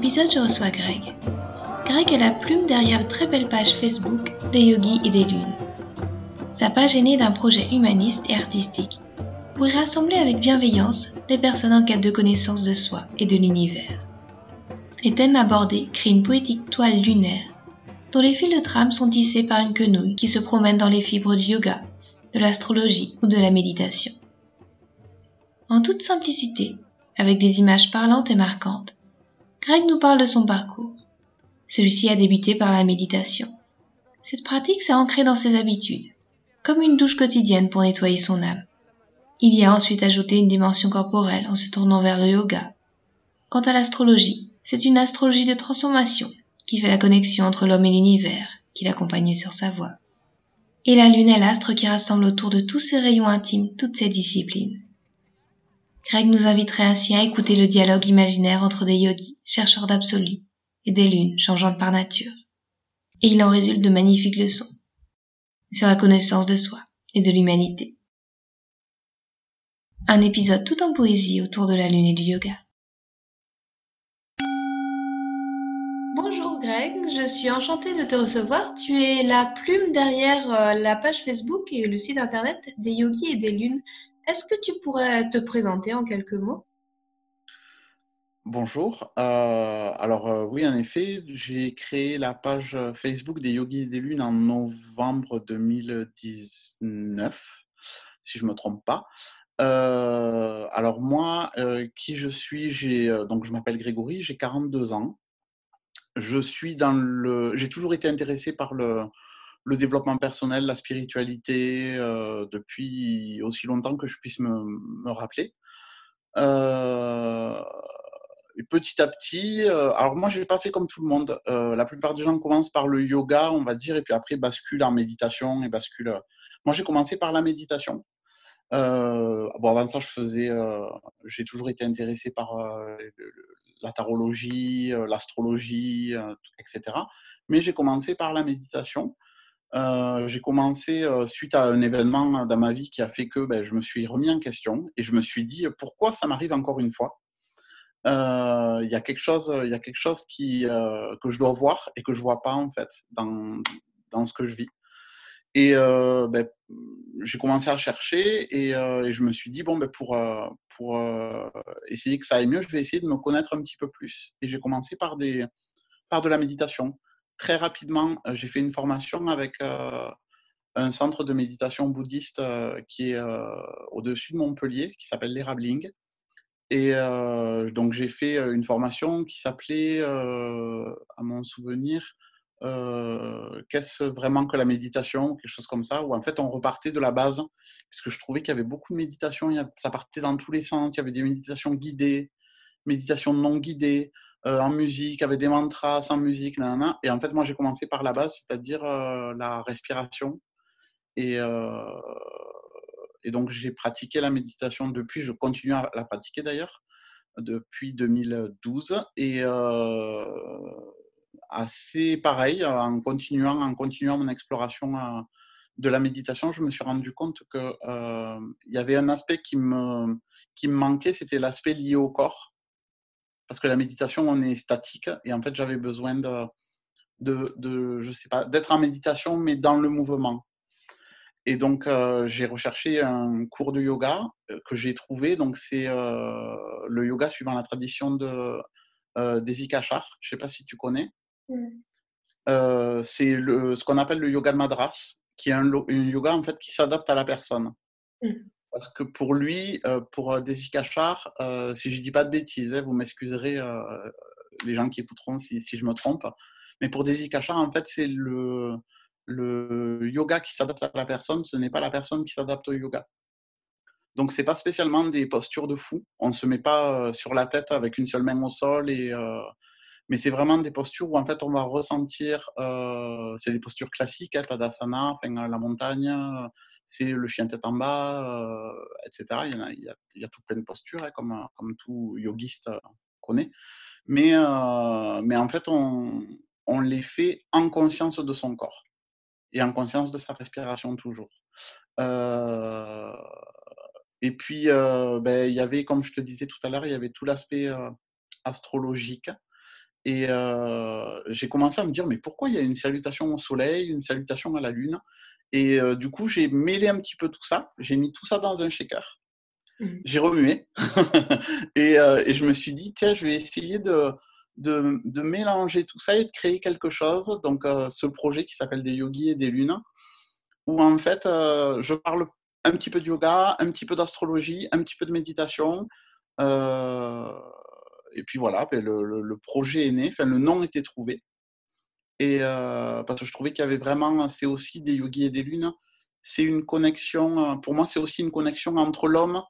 Épisode, je reçois Greg. Greg est la plume derrière la très belle page Facebook des yogis et des lunes. Sa page est née d'un projet humaniste et artistique pour y rassembler avec bienveillance des personnes en quête de connaissance de soi et de l'univers. Les thèmes abordés créent une poétique toile lunaire dont les fils de trame sont tissés par une quenouille qui se promène dans les fibres du yoga, de l'astrologie ou de la méditation. En toute simplicité, avec des images parlantes et marquantes, Greg nous parle de son parcours. Celui-ci a débuté par la méditation. Cette pratique s'est ancrée dans ses habitudes, comme une douche quotidienne pour nettoyer son âme. Il y a ensuite ajouté une dimension corporelle en se tournant vers le yoga. Quant à l'astrologie, c'est une astrologie de transformation qui fait la connexion entre l'homme et l'univers, qui l'accompagne sur sa voie. Et la lune est l'astre qui rassemble autour de tous ses rayons intimes toutes ces disciplines. Greg nous inviterait ainsi à écouter le dialogue imaginaire entre des yogis, chercheurs d'absolu, et des lunes changeantes par nature. Et il en résulte de magnifiques leçons sur la connaissance de soi et de l'humanité. Un épisode tout en poésie autour de la lune et du yoga. Bonjour Greg, je suis enchantée de te recevoir. Tu es la plume derrière euh, la page Facebook et le site internet des yogis et des lunes. Est-ce que tu pourrais te présenter en quelques mots? Bonjour. Euh, alors euh, oui, en effet, j'ai créé la page Facebook des Yogis des Lunes en novembre 2019, si je ne me trompe pas. Euh, alors moi, qui je suis? J'ai donc je m'appelle Grégory, j'ai 42 ans. J'ai toujours été intéressé par le, le développement personnel, la spiritualité, euh, depuis aussi longtemps que je puisse me, me rappeler. Euh, et petit à petit, euh, alors moi, je n'ai pas fait comme tout le monde. la plupart des gens commencent par le yoga, on va dire, et puis après basculent en méditation et basculent. Moi, j'ai commencé par la méditation. bon, avant ça, je faisais, j'ai toujours été intéressé par la tarologie, l'astrologie, etc. Mais j'ai commencé par la méditation. Euh, j'ai commencé euh, suite à un événement dans ma vie qui a fait que ben, je me suis remis en question et je me suis dit pourquoi ça m'arrive encore une fois? Euh, il y a quelque chose, y a quelque chose qui, que je dois voir et que je vois pas en fait dans, dans ce que je vis. Et ben, j'ai commencé à chercher et, et, je me suis dit bon ben pour pour essayer que ça aille mieux, je vais essayer de me connaître un petit peu plus. Et j'ai commencé par des par de la méditation très rapidement, euh, j'ai fait une formation avec euh, un centre de méditation bouddhiste euh, qui est au-dessus de Montpellier, qui s'appelle l'Erabling. Et donc j'ai fait une formation qui s'appelait, à mon souvenir, qu'est-ce vraiment que la méditation, quelque chose comme ça, où en fait on repartait de la base, puisque je trouvais qu'il y avait beaucoup de méditation, ça partait dans tous les sens, il y avait des méditations guidées, méditations non guidées, euh, en musique, avec des mantras, sans musique, nanana. Et en fait, moi, j'ai commencé par la base, c'est-à-dire euh, la respiration. Et, euh, et donc, j'ai pratiqué la méditation depuis, je continue à la pratiquer d'ailleurs, depuis 2012. Et assez pareil, en continuant, en continuant mon exploration de la méditation, je me suis rendu compte qu'il il y avait un aspect qui me, qui me manquait, c'était l'aspect lié au corps parce que la méditation, on est statique. Et en fait, j'avais besoin de, de, je sais pas, d'être en méditation, mais dans le mouvement. Et donc, euh, j'ai recherché un cours de yoga euh, que j'ai trouvé. Donc, c'est euh, le yoga suivant la tradition de euh. Je ne sais pas si tu connais. c'est ce qu'on appelle le yoga de Madras, qui est un, yoga en fait qui s'adapte à la personne. Mm. Parce que pour lui, euh, pour euh, Desi Kachar, euh, si je dis pas de bêtises, hein, vous m'excuserez les gens qui écouteront si, je me trompe, mais pour Desi Kachar, en fait, c'est le, yoga qui s'adapte à la personne, ce n'est pas la personne qui s'adapte au yoga. Donc, c'est pas spécialement des postures de fou. On ne se met pas sur la tête avec une seule main au sol et mais c'est vraiment des postures où en fait on va ressentir, euh, c'est des postures classiques, hein, Tadasana, enfin, la montagne, c'est le chien tête en bas, euh, etc. Il y, a, il, tout plein de postures, hein, comme, tout yogiste connaît. Mais, euh, mais en fait, on, on les fait en conscience de son corps et en conscience de sa respiration toujours. et puis, ben, il y avait, comme je te disais tout à l'heure, il y avait tout l'aspect astrologique et j'ai commencé à me dire, mais pourquoi il y a une salutation au soleil, une salutation à la lune? Et du coup, j'ai mêlé un petit peu tout ça. J'ai mis tout ça dans un shaker. Mmh. J'ai remué. et, et, je me suis dit, tiens, je vais essayer de, de, de mélanger tout ça et de créer quelque chose. Donc, ce projet qui s'appelle Des yogis et des lunes, où en fait, je parle un petit peu de yoga, un petit peu d'astrologie, un petit peu de méditation. Euh, et puis voilà, ben, le, projet est né, enfin, le nom était trouvé. Et euh, parce que je trouvais qu'il y avait vraiment, c'est aussi des yogis et des lunes, c'est une connexion, pour moi, c'est aussi une connexion entre l'homme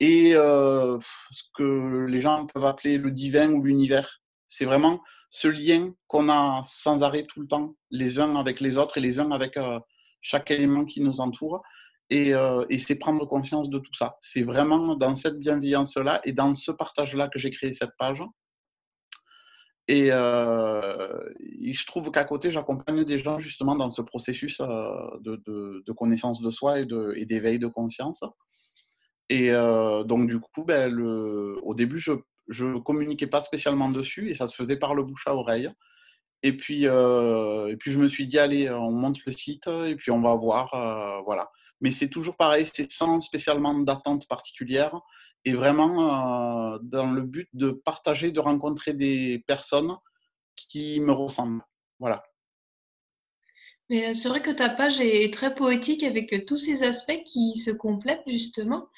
et euh, ce que les gens peuvent appeler le divin ou l'univers. C'est vraiment ce lien qu'on a sans arrêt tout le temps, les uns avec les autres et les uns avec euh, chaque élément qui nous entoure. Euh, et, c'est prendre conscience de tout ça. C'est vraiment dans cette bienveillance-là et dans ce partage-là que j'ai créé cette page. Et, euh, je trouve qu'à côté, j'accompagne des gens justement dans ce processus euh, de, connaissance de soi et d'éveil de, conscience. Et donc, du coup, ben, au début, je ne communiquais pas spécialement dessus et ça se faisait par le bouche à oreille. Et puis, et puis je me suis dit, allez, on monte le site et puis on va voir. voilà mais c'est toujours pareil, c'est sans spécialement d'attente particulière et vraiment euh, dans le but de partager, de rencontrer des personnes qui me ressemblent. Voilà. Mais euh, c'est vrai que ta page est très poétique avec euh, tous ces aspects qui se complètent justement.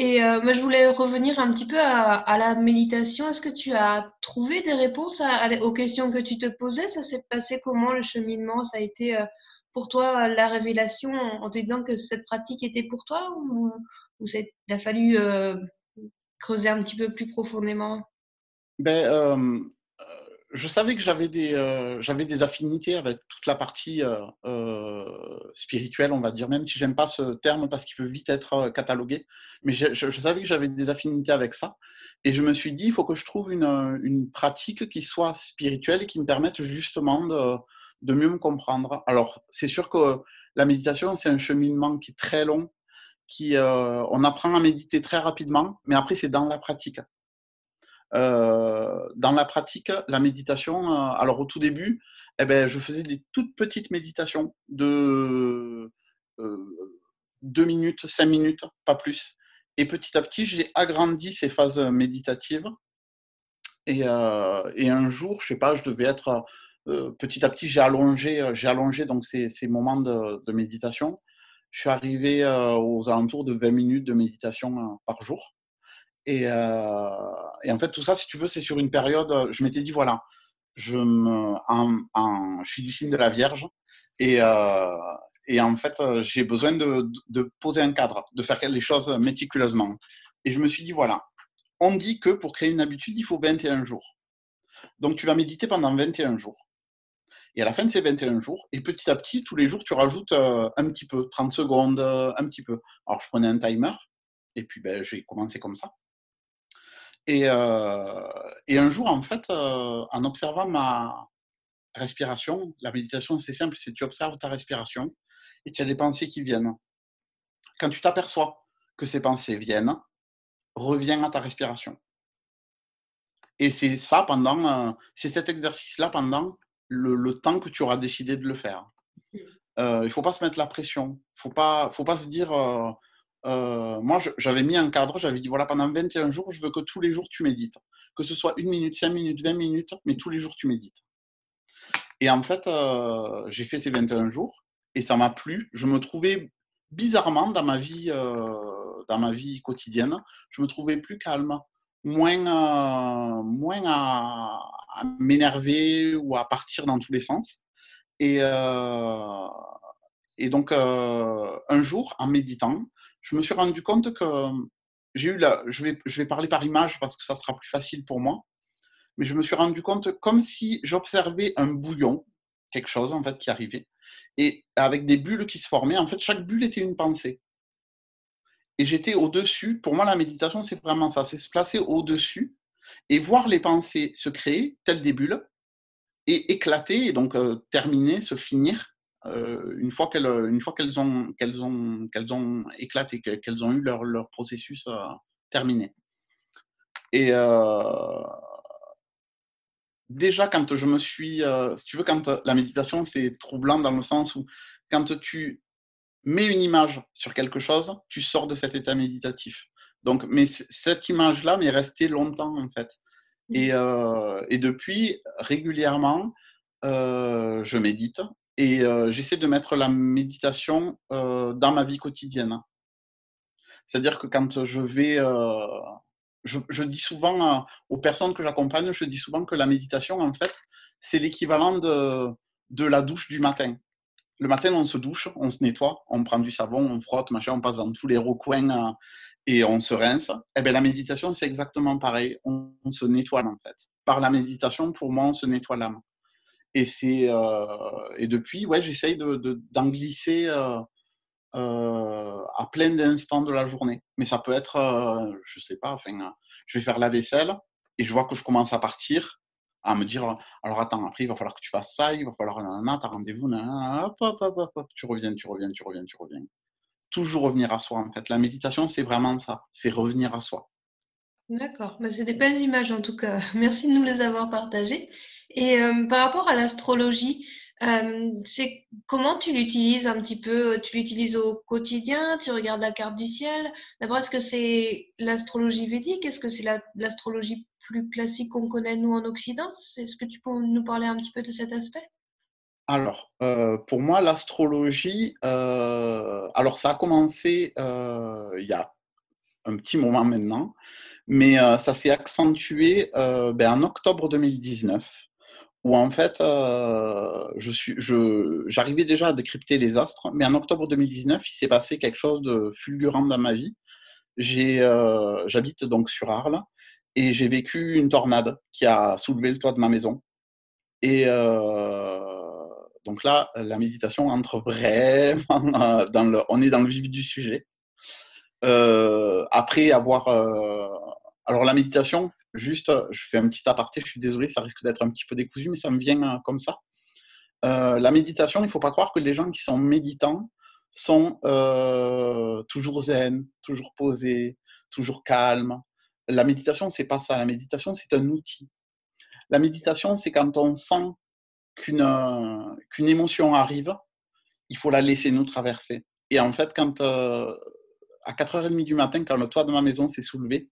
Et moi, je voulais revenir un petit peu à, la méditation. Est-ce que tu as trouvé des réponses aux questions que tu te posais? Ça s'est passé comment le cheminement? Ça a été pour toi la révélation en te disant que cette pratique était pour toi ou, il a fallu euh, creuser un petit peu plus profondément? Ben, euh, je savais que j'avais des, euh, des affinités avec toute la partie spirituelle, on va dire, même si j'aime pas ce terme parce qu'il peut vite être catalogué. Mais je, je, savais que j'avais des affinités avec ça. Et je me suis dit, il faut que je trouve une, une pratique qui soit spirituelle et qui me permette justement de, de mieux me comprendre. Alors, c'est sûr que la méditation, c'est un cheminement qui est très long, qui, euh, on apprend à méditer très rapidement, mais après, c'est dans la pratique. Euh, dans la pratique, la méditation, euh, alors au tout début, eh ben, je faisais des toutes petites méditations de deux minutes, cinq minutes, pas plus. Et petit à petit, j'ai agrandi ces phases méditatives. Et, et, un jour, je sais pas, je devais être euh, petit à petit, j'ai allongé, euh, j'ai allongé donc ces, ces moments de, méditation. Je suis arrivé euh, aux alentours de 20 minutes de méditation par jour. Et, et, en fait, tout ça, si tu veux, c'est sur une période. Je m'étais dit voilà, je, suis du signe de la Vierge et, et en fait, j'ai besoin de, poser un cadre, de faire les choses méticuleusement. Et je me suis dit voilà, on dit que pour créer une habitude, il faut 21 jours. Donc, tu vas méditer pendant 21 jours. Et à la fin de ces 21 jours, et petit à petit, tous les jours, tu rajoutes euh, un petit peu, 30 secondes, euh, un petit peu. Alors, je prenais un timer, et puis ben, j'ai commencé comme ça. Et, euh, et, un jour, en fait, en observant ma respiration, la méditation, c'est simple, c'est tu observes ta respiration, et tu as des pensées qui viennent. Quand tu t'aperçois que ces pensées viennent, reviens à ta respiration. Et c'est ça pendant, c'est cet exercice-là pendant le, temps que tu auras décidé de le faire. Euh, il ne faut pas se mettre la pression. Il faut pas, faut pas se dire. Euh, euh, moi, j'avais mis un cadre, j'avais dit voilà, pendant 21 jours, je veux que tous les jours tu médites. Que ce soit une minute, cinq minutes, 20 minutes, mais tous les jours tu médites. Et en fait, j'ai fait ces 21 jours et ça m'a plu. Je me trouvais bizarrement dans ma vie, dans ma vie quotidienne, je me trouvais plus calme, moins, moins à, m'énerver ou à partir dans tous les sens. Et, euh, donc, euh, un jour, en méditant, je me suis rendu compte que j'ai eu la, je vais, je vais parler par image parce que ça sera plus facile pour moi, mais je me suis rendu compte comme si j'observais un bouillon, quelque chose en fait qui arrivait, et avec des bulles qui se formaient. En fait, chaque bulle était une pensée. Et j'étais au-dessus. Pour moi, la méditation, c'est vraiment ça, c'est se placer au-dessus et voir les pensées se créer, telles des bulles, et éclater, et donc euh, terminer, se finir, euh, une fois qu'elles une fois qu'elles ont qu'elles ont qu'elles ont éclaté qu'elles ont eu leur, leur processus euh, terminé. Et déjà quand je me suis si tu veux quand la méditation c'est troublant dans le sens où quand tu mets une image sur quelque chose tu sors de cet état méditatif. Donc mais cette image là m'est restée longtemps en fait. Et, mmh. et depuis régulièrement je médite et euh, j'essaie de mettre la méditation euh, dans ma vie quotidienne. C'est-à-dire que quand je vais, euh, je, dis souvent aux personnes que j'accompagne, je dis souvent que la méditation, en fait, c'est l'équivalent de, de la douche du matin. Le matin, on se douche, on se nettoie, on prend du savon, on frotte, machin, on passe dans tous les recoins et on se rince. Eh bien, la méditation, c'est exactement pareil. On, on, se nettoie, en fait. Par la méditation, pour moi, on se nettoie l'âme. Et, c'est, euh, et depuis, ouais, j'essaye de, d'en glisser euh, euh, à plein d'instants de la journée. Mais ça peut être, je sais pas, enfin, je vais faire la vaisselle et je vois que je commence à partir, à me dire, alors attends, après, il va falloir que tu fasses ça, il va falloir, nanana, t'as rendez-vous, hop, hop, hop, hop, tu reviens, tu reviens, tu reviens, tu reviens. Toujours revenir à soi, en fait. La méditation, c'est vraiment ça, c'est revenir à soi. D'accord, bah, c'est des belles images en tout cas. Merci de nous les avoir partagées. Et euh, par rapport à l'astrologie, euh, c'est comment tu l'utilises un petit peu? Tu l'utilises au quotidien? Tu regardes la carte du ciel? D'abord, est-ce que c'est l'astrologie védique? Est-ce que c'est l'astrologie plus classique qu'on connaît nous en Occident? Est-ce que tu peux nous parler un petit peu de cet aspect? Alors, euh, pour moi, l'astrologie, alors ça a commencé il y a un petit moment maintenant, mais ça s'est accentué ben, en octobre 2019 où en fait, euh, je suis, je, j'arrivais déjà à décrypter les astres, mais en octobre 2019, il s'est passé quelque chose de fulgurant dans ma vie. J'ai, euh, j'habite donc sur Arles et j'ai vécu une tornade qui a soulevé le toit de ma maison. Et euh, donc là, la méditation entre vraiment dans le, on est dans le vif du sujet. après avoir, alors la méditation, Juste, euh, je fais un petit aparté, je suis désolé, ça risque d'être un petit peu décousu, mais ça me vient euh, comme ça. Euh, la méditation, il ne faut pas croire que les gens qui sont méditants sont toujours zen, toujours posés, toujours calmes. La méditation, c'est pas ça. La méditation, c'est un outil. La méditation, c'est quand on sent qu'une émotion arrive, il faut la laisser nous traverser. Et en fait, quand à 4h30 du matin, quand le toit de ma maison s'est soulevé,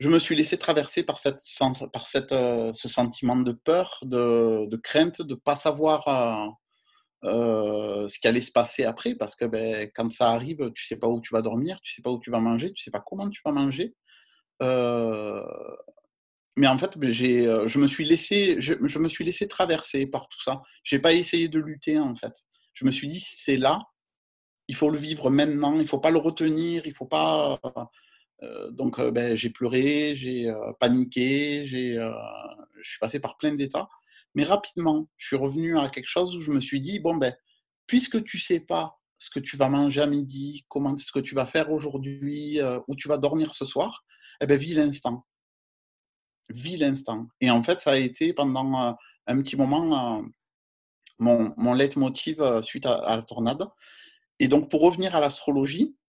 je me suis laissé traverser par, cette, par cette, euh, ce sentiment de peur, de, crainte, de ne pas savoir euh, euh, ce qui allait se passer après, parce que ben, quand ça arrive, tu ne sais pas où tu vas dormir, tu ne sais pas où tu vas manger, tu ne sais pas comment tu vas manger. mais en fait, ben, je, me suis laissé, je, je, me suis laissé traverser par tout ça. Je n'ai pas essayé de lutter, en fait. Je me suis dit, c'est là, il faut le vivre maintenant, il ne faut pas le retenir, il ne faut pas donc, euh, ben, j'ai pleuré, j'ai euh, paniqué, j'ai, je suis passé par plein d'états. Mais rapidement, je suis revenu à quelque chose où je me suis dit, bon, ben, puisque tu sais pas ce que tu vas manger à midi, comment ce que tu vas faire aujourd'hui, où tu vas dormir ce soir, eh ben, vis l'instant. Vis l'instant. Et en fait, ça a été pendant un petit moment mon, mon leitmotiv suite à, la tornade. Et donc, pour revenir à l'astrologie, euh,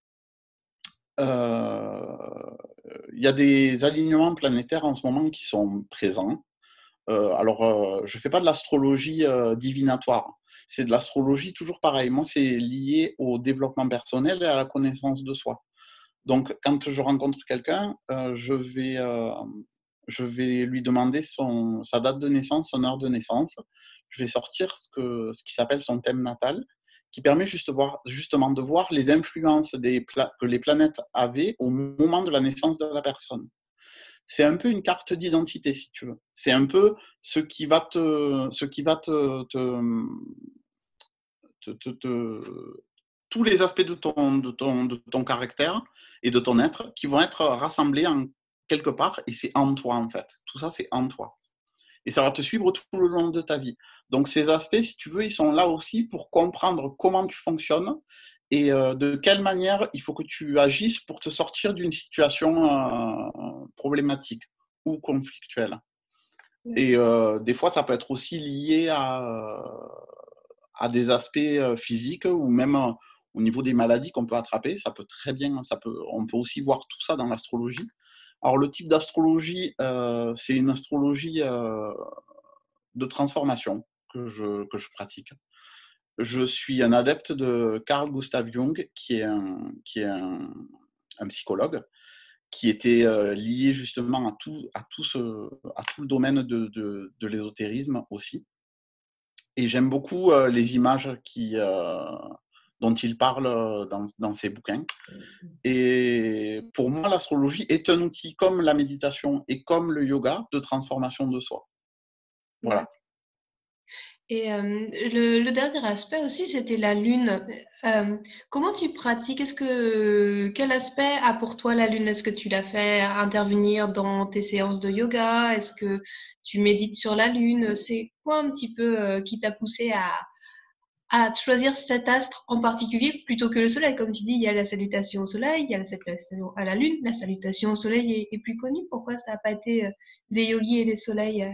il y a des alignements planétaires en ce moment qui sont présents. Euh, alors, euh, je ne fais pas de l'astrologie divinatoire. C'est de l'astrologie toujours pareil. Moi, c'est lié au développement personnel et à la connaissance de soi. Donc, quand je rencontre quelqu'un, je, vais, je vais lui demander sa date de naissance, son heure de naissance. Je vais sortir ce, que, ce qui s'appelle son thème natal qui permet juste voir, justement de voir les influences des que les planètes avaient au moment de la naissance de la personne. C'est un peu une carte d'identité, si tu veux. C'est un peu ce qui va te, ce qui va te, te, te, tous les aspects de ton, de, ton, de ton caractère et de ton être qui vont être rassemblés en quelque part et c'est en toi en fait. Tout ça, c'est en toi. Et ça va te suivre tout le long de ta vie. Donc ces aspects, si tu veux, ils sont là aussi pour comprendre comment tu fonctionnes et euh, de quelle manière il faut que tu agisses pour te sortir d'une situation euh, problématique ou conflictuelle. Et euh, des fois, ça peut être aussi lié à, à des aspects physiques ou même au niveau des maladies qu'on peut attraper. Ça peut très bien, ça peut, on peut aussi voir tout ça dans l'astrologie. Alors le type d'astrologie, c'est une astrologie de transformation que je, que je pratique je suis un adepte de Carl Gustav Jung, qui est un, qui est un, psychologue, qui était euh, lié justement à tout, à tout, ce, à tout le domaine de, de, l'ésotérisme aussi. Et j'aime beaucoup euh, les images qui, euh, dont il parle dans, dans, ses bouquins. Et pour moi, l'astrologie est un outil comme la méditation et comme le yoga de transformation de soi. Voilà. Et le, dernier aspect aussi, c'était la lune. comment tu pratiques? Est-ce que quel aspect a pour toi la lune? Est-ce que tu la fais intervenir dans tes séances de yoga? Est-ce que tu médites sur la lune? C'est quoi un petit peu qui t'a poussé à, à choisir cet astre en particulier plutôt que le soleil Comme tu dis, il y a la salutation au soleil, il y a la salutation à la lune. La salutation au soleil est, plus connue. Pourquoi ça n'a pas été des yogis et des soleils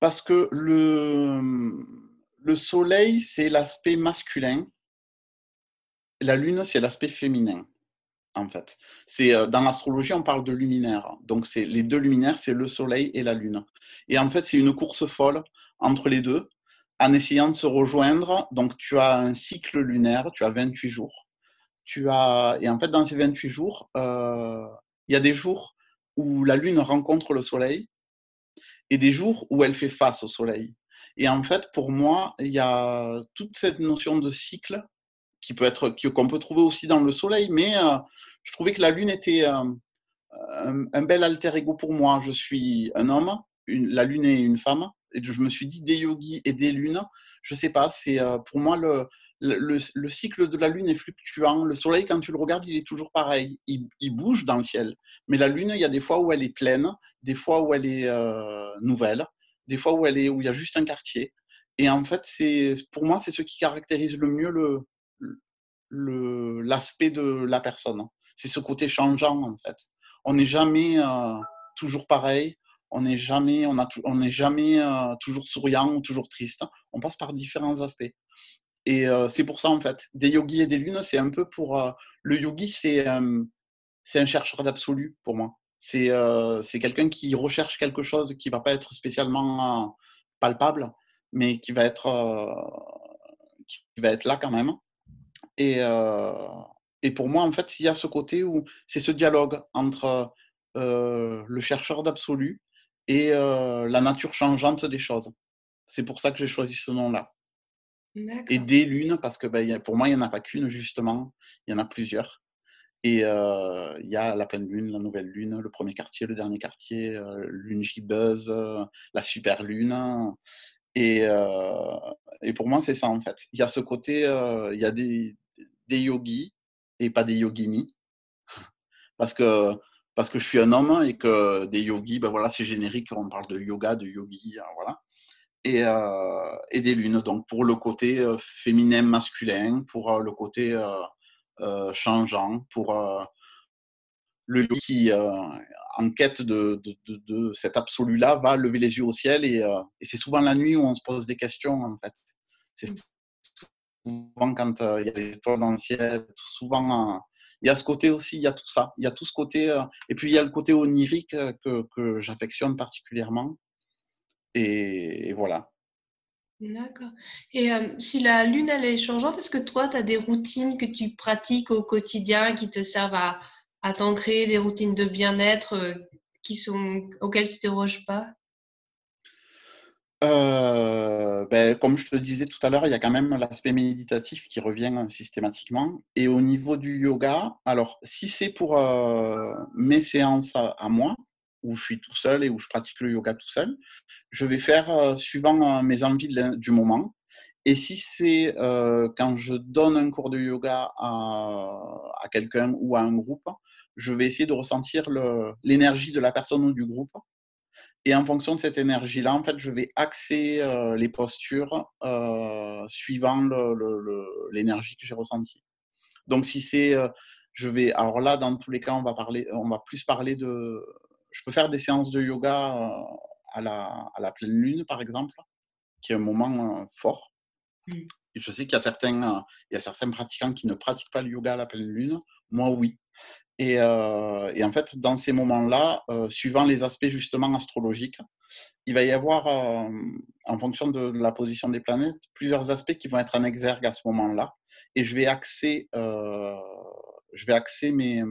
parce que le, le soleil, c'est l'aspect masculin. La lune, c'est l'aspect féminin, en fait. C'est euh, Dans l'astrologie, on parle de luminaire. Donc, c'est les deux luminaires, c'est le soleil et la lune. Et en fait, c'est une course folle entre les deux, en essayant de se rejoindre. Donc, tu as un cycle lunaire, tu as 28 jours. Tu as... Et en fait, dans ces 28 jours, euh, il y a des jours où la lune rencontre le soleil et des jours où elle fait face au soleil. Et en fait, pour moi, il y a toute cette notion de cycle qui peut être qu'on peut trouver aussi dans le soleil, mais euh, je trouvais que la lune était euh, un, bel alter ego pour moi. Je suis un homme, la lune est une femme, je me suis dit des yogis et des lunes. Je sais pas, c'est euh, pour moi le, le, cycle de la Lune est fluctuant. Le Soleil, quand tu le regardes, il est toujours pareil. Il, bouge dans le ciel. Mais la Lune, il y a des fois où elle est pleine, des fois où elle est euh, nouvelle, des fois où, elle est, où il y a juste un quartier. Et en fait, c'est pour moi, c'est ce qui caractérise le mieux le, l'aspect de la personne. C'est ce côté changeant, en fait. On n'est jamais euh, toujours pareil. On n'est jamais, on a, on n'est jamais euh, toujours souriant ou toujours triste. On passe par différents aspects. Et euh, c'est pour ça, en fait, des yogis et des lunes, c'est un peu pour. Euh, le yogi, c'est un chercheur d'absolu pour moi. C'est quelqu'un qui recherche quelque chose qui va pas être spécialement palpable, mais qui va être, qui va être là quand même. Et, et pour moi, en fait, il y a ce côté où c'est ce dialogue entre le chercheur d'absolu et la nature changeante des choses. C'est pour ça que j'ai choisi ce nom-là. Et des lunes, parce que ben, pour moi, il n'y en a pas qu'une, justement. Il y en a plusieurs. Et euh, il y a la pleine lune, la nouvelle lune, le premier quartier, le dernier quartier, euh, lune gibbeuse, euh, la super lune. Et, et pour moi, c'est ça en fait. Il y a ce côté, il y a des, des yogis et pas des yoginis. Parce que, parce que je suis un homme et que des yogis, ben voilà, c'est générique, on parle de yoga, de yogi, voilà et, euh, et, des lunes. Donc pour le côté euh, féminin, masculin, pour euh, le côté changeant, pour le qui, en quête de, de, de, cet absolu-là, va lever les yeux au ciel. Et, c'est souvent la nuit où on se pose des questions, en fait. C'est souvent quand il y a les étoiles dans le ciel, souvent il y a ce côté aussi, il y a tout ça, il y a tout ce côté, et puis il y a le côté onirique que, que j'affectionne particulièrement. Et, voilà. D'accord. Et euh, si la lune, elle est changeante, est-ce que toi, tu as des routines que tu pratiques au quotidien qui te servent à, à t'ancrer, des routines de bien-être euh, qui sont, auxquelles tu ne déroges pas? Euh, ben, comme je te disais tout à l'heure, il y a quand même l'aspect méditatif qui revient systématiquement. Et au niveau du yoga, alors si c'est pour mes séances à, moi, où je suis tout seul et où je pratique le yoga tout seul, je vais faire euh, suivant euh, mes envies du moment. Et si c'est quand je donne un cours de yoga à quelqu'un ou à un groupe, je vais essayer de ressentir l'énergie de la personne ou du groupe. Et en fonction de cette énergie-là, en fait, je vais axer les postures suivant l'énergie que j'ai ressentie. Donc, si c'est, je vais, alors là, dans tous les cas, on va parler, on va plus parler de, je peux faire des séances de yoga à la, à la pleine lune, par exemple, qui est un moment fort. Mmh. Et je sais qu'il y a certains, il y a certains pratiquants qui ne pratiquent pas le yoga à la pleine lune. Moi, oui. Et, et en fait, dans ces moments-là, suivant les aspects justement astrologiques, il va y avoir, en fonction de la position des planètes, plusieurs aspects qui vont être en exergue à ce moment-là. Et je vais axer, je vais axer mes,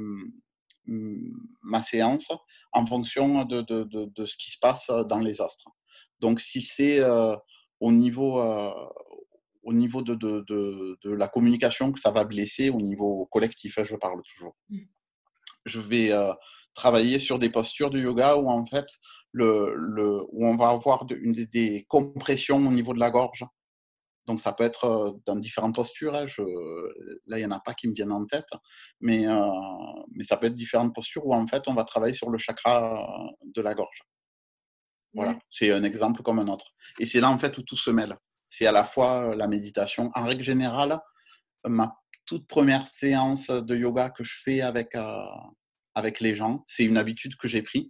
ma séance en fonction de, de, de, ce qui se passe dans les astres. Donc, si c'est au niveau, au niveau de, de, la communication que ça va blesser, au niveau collectif, je parle toujours. Je vais travailler sur des postures de yoga où en fait, le, le, où on va avoir une, des compressions au niveau de la gorge. Donc ça peut être dans différentes postures. Hein, je, là, il n'y en a pas qui me viennent en tête, mais, mais ça peut être différentes postures où en fait, on va travailler sur le chakra de la gorge. Voilà, c'est un exemple comme un autre. Et c'est là en fait où tout se mêle. C'est à la fois la méditation. En règle générale, ma toute première séance de yoga que je fais avec, avec les gens, c'est une habitude que j'ai prise.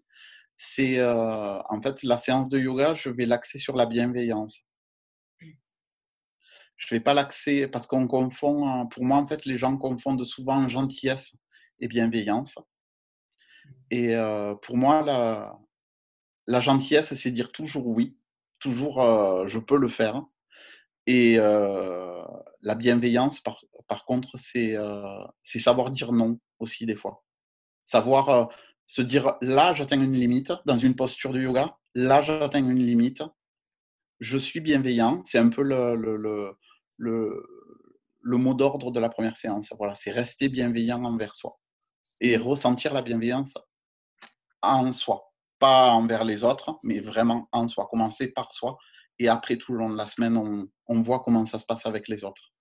C'est en fait la séance de yoga, je vais l'axer sur la bienveillance. Je ne vais pas l'axer parce qu'on confond, pour moi en fait, les gens confondent souvent gentillesse et bienveillance. Et pour moi, la gentillesse, c'est dire toujours oui, toujours je peux le faire. Et la bienveillance, par, contre, c'est savoir dire non aussi des fois. Savoir se dire là, j'atteins une limite dans une posture de yoga, là, j'atteins une limite. Je suis bienveillant. C'est un peu le, le mot d'ordre de la première séance. Voilà, c'est rester bienveillant envers soi et ressentir la bienveillance en soi, pas envers les autres, mais vraiment en soi. Commencer par soi et après tout le long de la semaine, on, on voit comment ça se passe avec les autres.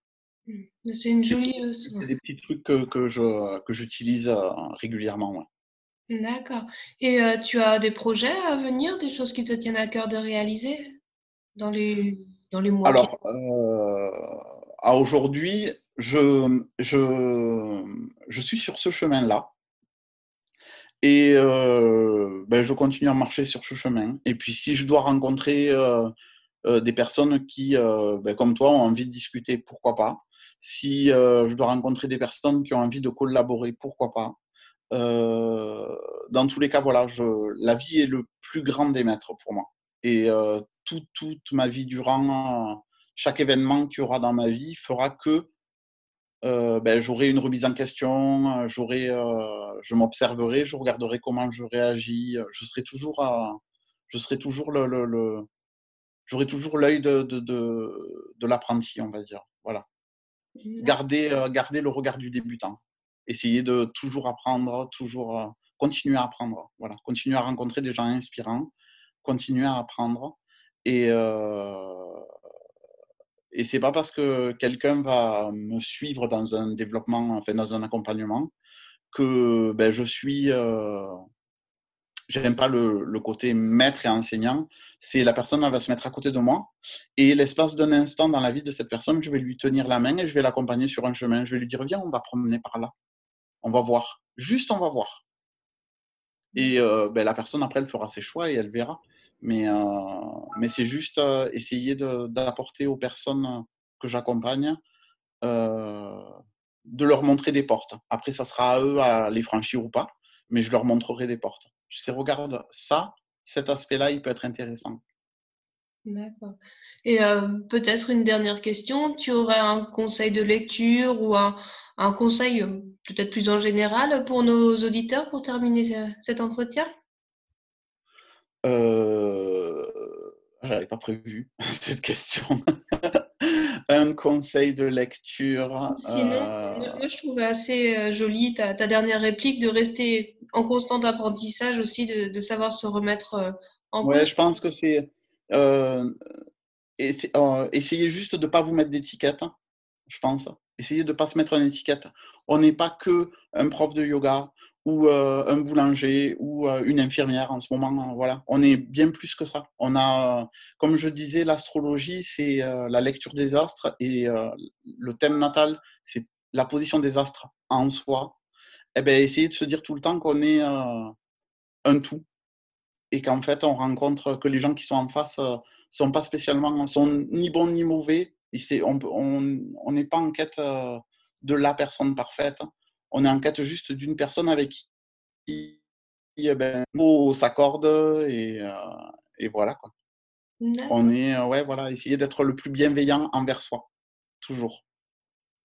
Mmh. C'est une jolie leçon. C'est des petits trucs que, que je que j'utilise euh, régulièrement. D'accord. Et euh, tu as des projets à venir, des choses qui te tiennent à cœur de réaliser dans les, dans les mois Alors, euh, à aujourd'hui, je, je, je suis sur ce chemin-là. Et ben, je continue à marcher sur ce chemin. Et puis, si je dois rencontrer des personnes qui, ben, comme toi, ont envie de discuter, pourquoi pas si euh, je dois rencontrer des personnes qui ont envie de collaborer, pourquoi pas. Euh, dans tous les cas, voilà, la vie est le plus grand des maîtres pour moi. Et euh, toute ma vie durant, chaque événement qu'il y aura dans ma vie fera que ben, j'aurai une remise en question, je m'observerai, je regarderai comment je réagis, je serai toujours, je serai toujours le, j'aurai toujours l'œil de, de, de, de l'apprenti, on va dire. Voilà garder, euh, garder le regard du débutant. Essayer de toujours apprendre, toujours euh, continuer à apprendre. Voilà, continuer à rencontrer des gens inspirants, continuer à apprendre. Et, euh, et c'est pas parce que quelqu'un va me suivre dans un développement, enfin dans un accompagnement, que ben, je suis euh, j'aime pas le, côté maître et enseignant, c'est la personne elle va se mettre à côté de moi et l'espace d'un instant dans la vie de cette personne, je vais lui tenir la main et je vais l'accompagner sur un chemin. Je vais lui dire viens, on va promener par là, on va voir, juste on va voir. Et euh, ben, la personne après elle fera ses choix et elle verra. Mais, euh, c'est juste euh, essayer d'apporter aux personnes que j'accompagne de leur montrer des portes. Après, ça sera à eux à les franchir ou pas, mais je leur montrerai des portes je sais, regarde ça, cet aspect-là, il peut être intéressant. D'accord. Et euh, peut-être une dernière question, tu aurais un conseil de lecture ou un, un conseil euh, peut-être plus en général pour nos auditeurs pour terminer euh, cet entretien? Euh, J'avais pas prévu cette question. Un conseil de lecture. Sinon, moi je trouvais assez joli ta, ta, dernière réplique de rester en constant apprentissage aussi, de, savoir se remettre euh, en Ouais, je pense que c'est. Euh, essayez juste de ne pas vous mettre d'étiquette, je pense. Essayez de ne pas se mettre une étiquette. On n'est pas que un prof de yoga ou un boulanger ou une infirmière en ce moment. Voilà, on est bien plus que ça. On a, comme je disais, l'astrologie, c'est la lecture des astres et le thème natal, c'est la position des astres en soi. Eh bien, essayez de se dire tout le temps qu'on est un tout et qu'en fait, on rencontre que les gens qui sont en face sont pas spécialement, sont ni bons ni mauvais. Et on n'est pas en quête de la personne parfaite on est en quête juste d'une personne avec qui eh ben, on s'accorde et, euh, et, voilà quoi. On est euh, ouais voilà essayer d'être le plus bienveillant envers soi toujours.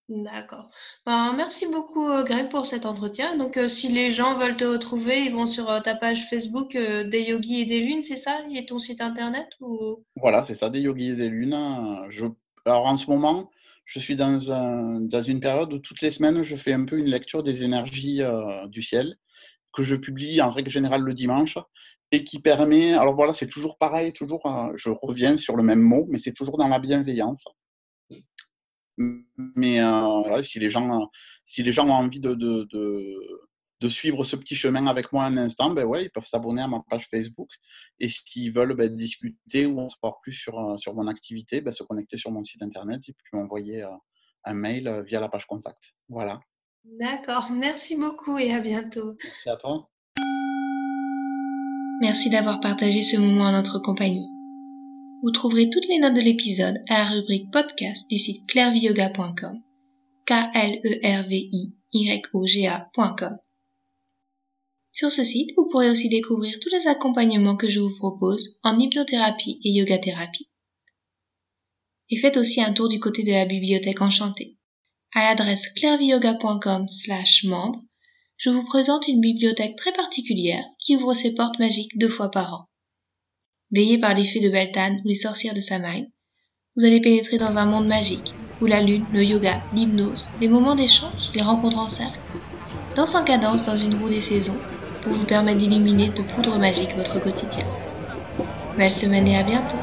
D'accord. Ben, merci beaucoup euh, Greg pour cet entretien. Donc si les gens veulent te retrouver, ils vont sur ta page Facebook des yogis et des lunes, c'est ça? Et ton site internet ou... Voilà, c'est ça, des yogis et des lunes. Je... Alors en ce moment, je suis dans, un, dans, une période où toutes les semaines, je fais un peu une lecture des énergies euh, du ciel, que je publie en règle générale le dimanche, et qui permet, alors voilà, c'est toujours pareil, toujours, euh, je reviens sur le même mot, mais c'est toujours dans la bienveillance. Mais euh, voilà, si les gens, si les gens ont envie de, suivre ce petit chemin avec moi un instant, ben ouais, ils peuvent s'abonner à ma page Facebook. Et s'ils veulent ben, discuter ou en savoir plus sur, euh, sur mon activité, ben, se connecter sur mon site internet et puis m'envoyer euh, un mail euh, via la page contact. Voilà. D'accord, merci beaucoup et à bientôt. Merci à toi. Merci d'avoir partagé ce moment en notre compagnie. Vous trouverez toutes les notes de l'épisode à la rubrique podcast du site clairviyoga.com. K-L-E-R-V-I-Y-O-G-A.com. Sur ce site, vous pourrez aussi découvrir tous les accompagnements que je vous propose en hypnothérapie et yoga thérapie. Et faites aussi un tour du côté de la bibliothèque enchantée. À l'adresse clairviyoga.com slash membre, je vous présente une bibliothèque très particulière qui ouvre ses portes magiques deux fois par an. Veillé par les fées de Beltane ou les sorcières de Samaï, vous allez pénétrer dans un monde magique où la lune, le yoga, l'hypnose, les moments d'échange, les rencontres en cercle, dansent en cadence dans une roue des saisons pour vous permettre d'illuminer de poudre magique votre quotidien. Belle semaine et à bientôt